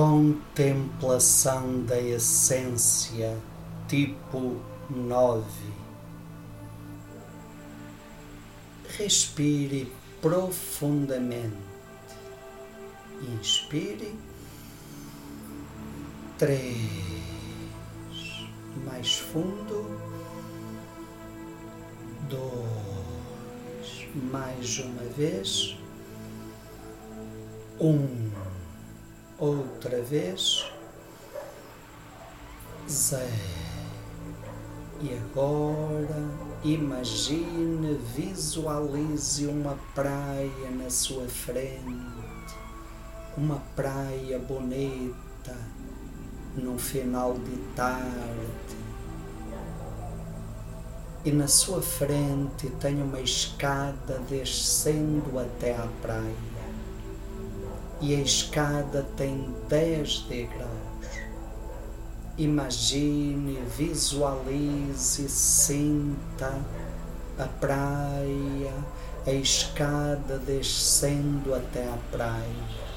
Contemplação da essência, tipo 9. Respire profundamente. Inspire. Três. Mais fundo. Dois. Mais uma vez. Um outra vez. E agora imagine, visualize uma praia na sua frente, uma praia bonita no final de tarde. E na sua frente tem uma escada descendo até à praia e a escada tem dez degraus. Imagine, visualize, sinta a praia, a escada descendo até a praia.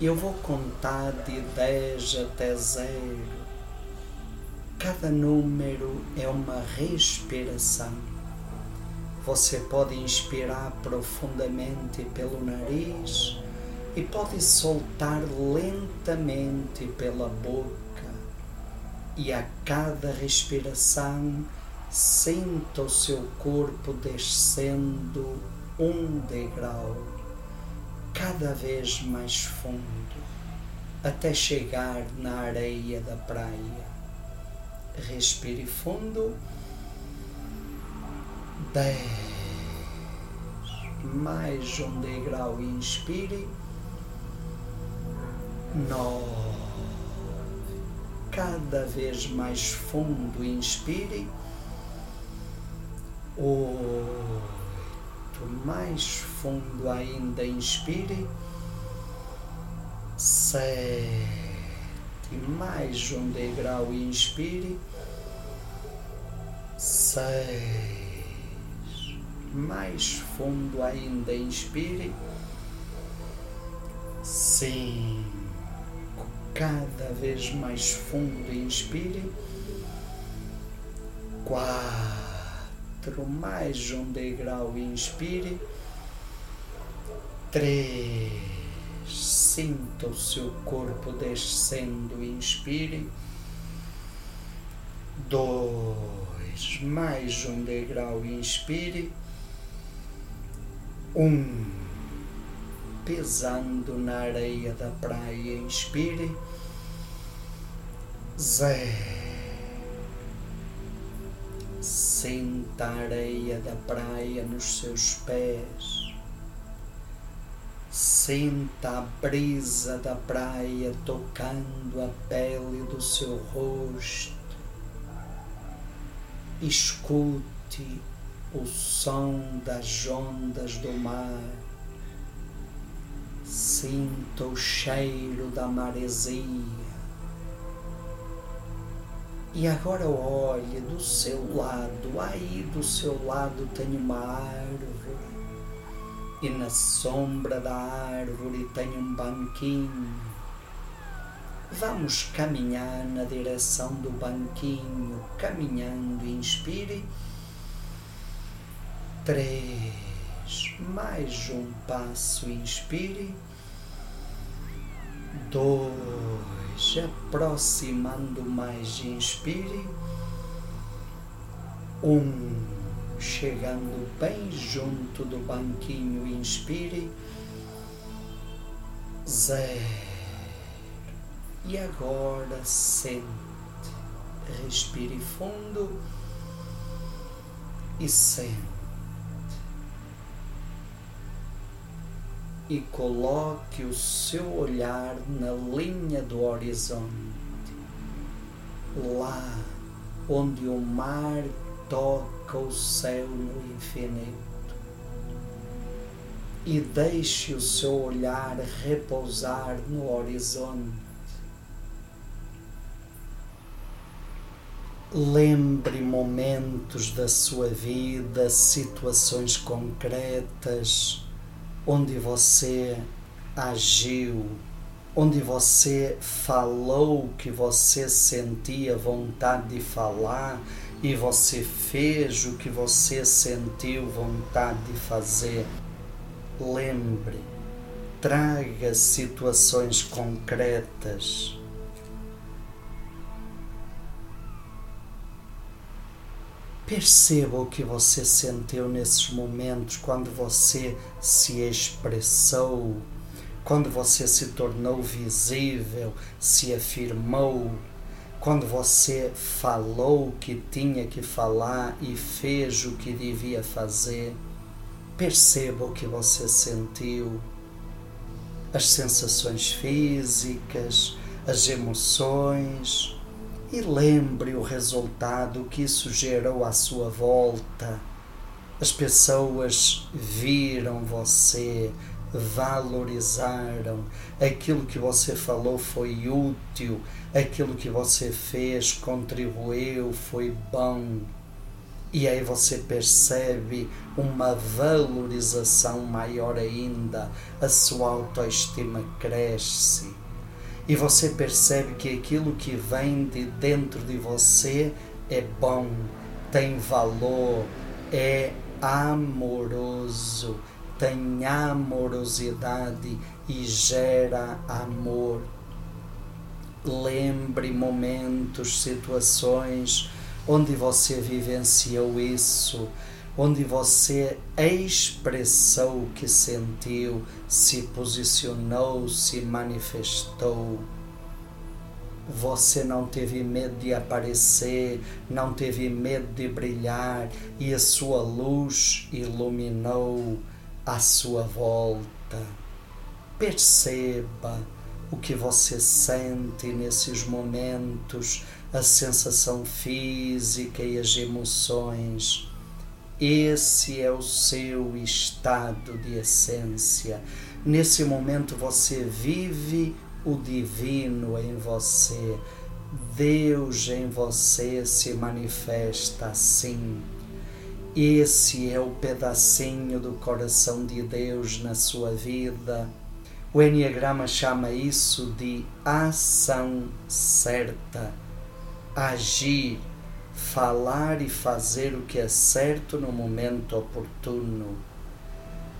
Eu vou contar de 10 até zero. Cada número é uma respiração. Você pode inspirar profundamente pelo nariz e pode soltar lentamente pela boca. E a cada respiração, sinta o seu corpo descendo um degrau, cada vez mais fundo, até chegar na areia da praia. Respire fundo. Dez. Mais um degrau. Inspire nove. Cada vez mais fundo, inspire. Oito. Mais fundo ainda, inspire. Sete. Mais um degrau, inspire. Seis. Mais fundo ainda, inspire. Cinco cada vez mais fundo. Inspire. Quatro. Mais um degrau. Inspire. Três. Sinta o seu corpo descendo. Inspire. Dois. Mais um degrau. Inspire. Um pesando na areia da praia. Inspire. Zé. Senta a areia da praia nos seus pés. Senta a brisa da praia tocando a pele do seu rosto. Escute o som das ondas do mar Sinta o cheiro da maresia. E agora olhe do seu lado, aí do seu lado tem uma árvore, e na sombra da árvore tem um banquinho. Vamos caminhar na direção do banquinho, caminhando, inspire. Três mais um passo, inspire. Dois, aproximando mais, inspire. Um, chegando bem junto do banquinho, inspire. Zero. E agora sente, respire fundo e sente. E coloque o seu olhar na linha do horizonte, lá onde o mar toca o céu no infinito. E deixe o seu olhar repousar no horizonte. Lembre momentos da sua vida, situações concretas onde você agiu, onde você falou que você sentia vontade de falar e você fez o que você sentiu vontade de fazer. Lembre, traga situações concretas. Perceba o que você sentiu nesses momentos quando você se expressou, quando você se tornou visível, se afirmou, quando você falou o que tinha que falar e fez o que devia fazer. Perceba o que você sentiu, as sensações físicas, as emoções e lembre o resultado que isso gerou à sua volta. As pessoas viram você, valorizaram, aquilo que você falou foi útil, aquilo que você fez contribuiu, foi bom. E aí você percebe uma valorização maior ainda, a sua autoestima cresce e você percebe que aquilo que vem de dentro de você é bom, tem valor, é amoroso, tem amorosidade e gera amor. Lembre momentos, situações onde você vivenciou isso onde você expressou o que sentiu, se posicionou, se manifestou. Você não teve medo de aparecer, não teve medo de brilhar e a sua luz iluminou a sua volta. Perceba o que você sente nesses momentos, a sensação física e as emoções esse é o seu estado de essência. Nesse momento você vive o divino em você. Deus em você se manifesta assim. Esse é o pedacinho do coração de Deus na sua vida. O Enneagrama chama isso de ação certa. Agir falar e fazer o que é certo no momento oportuno.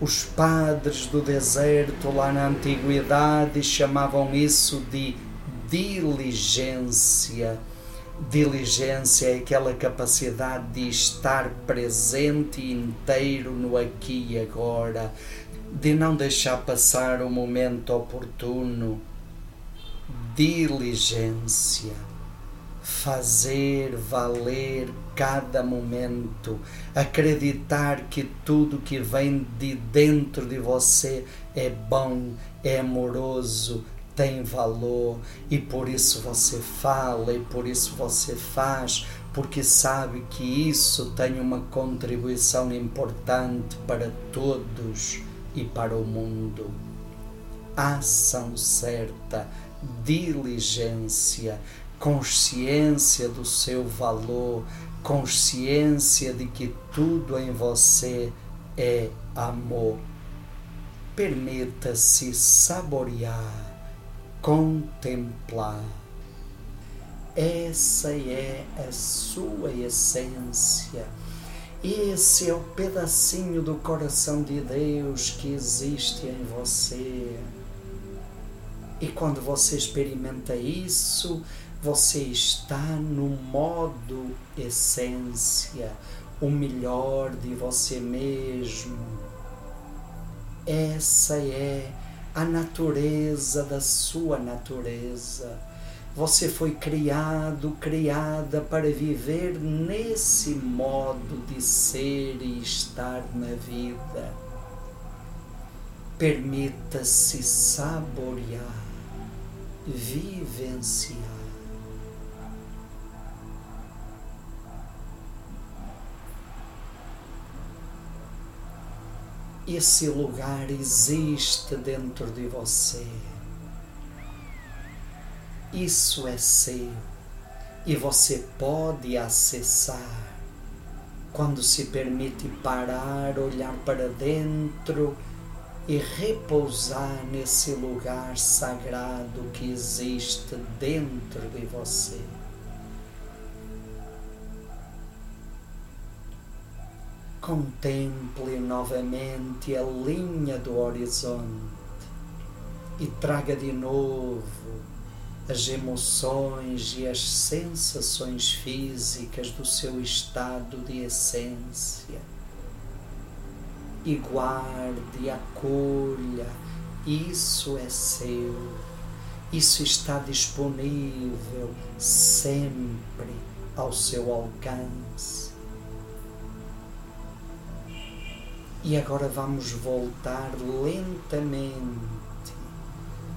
Os padres do deserto lá na antiguidade chamavam isso de diligência. Diligência é aquela capacidade de estar presente e inteiro no aqui e agora, de não deixar passar o momento oportuno. Diligência fazer valer cada momento, acreditar que tudo que vem de dentro de você é bom, é amoroso, tem valor e por isso você fala e por isso você faz, porque sabe que isso tem uma contribuição importante para todos e para o mundo. Ação certa, diligência, consciência do seu valor, consciência de que tudo em você é amor. Permita-se saborear, contemplar. Essa é a sua essência. Esse é o pedacinho do coração de Deus que existe em você. E quando você experimenta isso, você está no modo essência, o melhor de você mesmo. Essa é a natureza da sua natureza. Você foi criado, criada para viver nesse modo de ser e estar na vida. Permita-se saborear, vivenciar. Esse lugar existe dentro de você. Isso é seu e você pode acessar quando se permite parar, olhar para dentro e repousar nesse lugar sagrado que existe dentro de você. Contemple novamente a linha do horizonte e traga de novo as emoções e as sensações físicas do seu estado de essência. E guarde, acolha, isso é seu, isso está disponível sempre ao seu alcance. E agora vamos voltar lentamente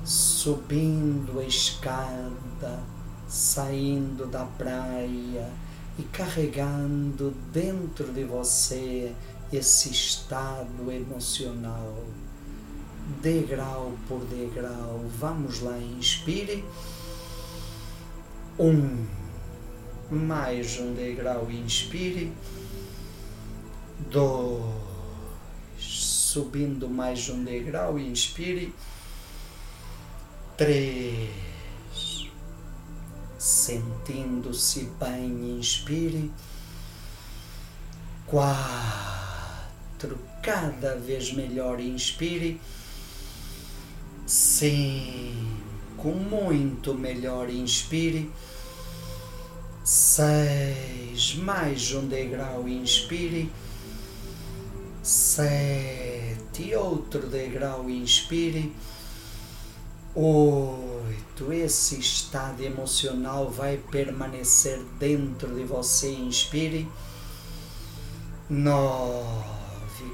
subindo a escada, saindo da praia e carregando dentro de você esse estado emocional, degrau por degrau. Vamos lá, inspire. Um, mais um degrau, inspire. Dois, subindo mais um degrau, inspire três. Sentindo-se bem, inspire. Quatro. Cada vez melhor, inspire. Cinco. Muito melhor, inspire. Seis. Mais um degrau, inspire. Sete. Outro degrau, inspire Oito. Esse estado emocional vai permanecer dentro de você. Inspire. Nove.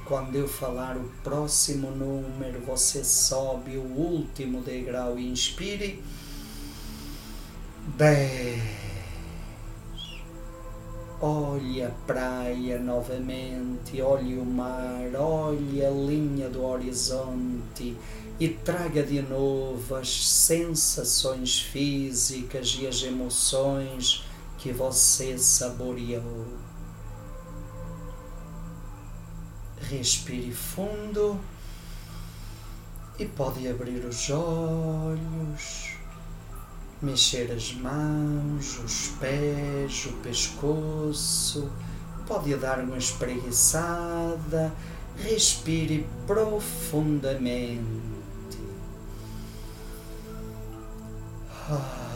Quando eu falar o próximo número, você sobe o último degrau. Inspire. Dez. Olhe a praia novamente, olhe o mar, olhe a linha do horizonte e traga de novo as sensações físicas e as emoções que você saboreou. Respire fundo e pode abrir os olhos, mexer as mãos, os pés, o pescoço, pode dar uma espreguiçada, respire profundamente. Ah.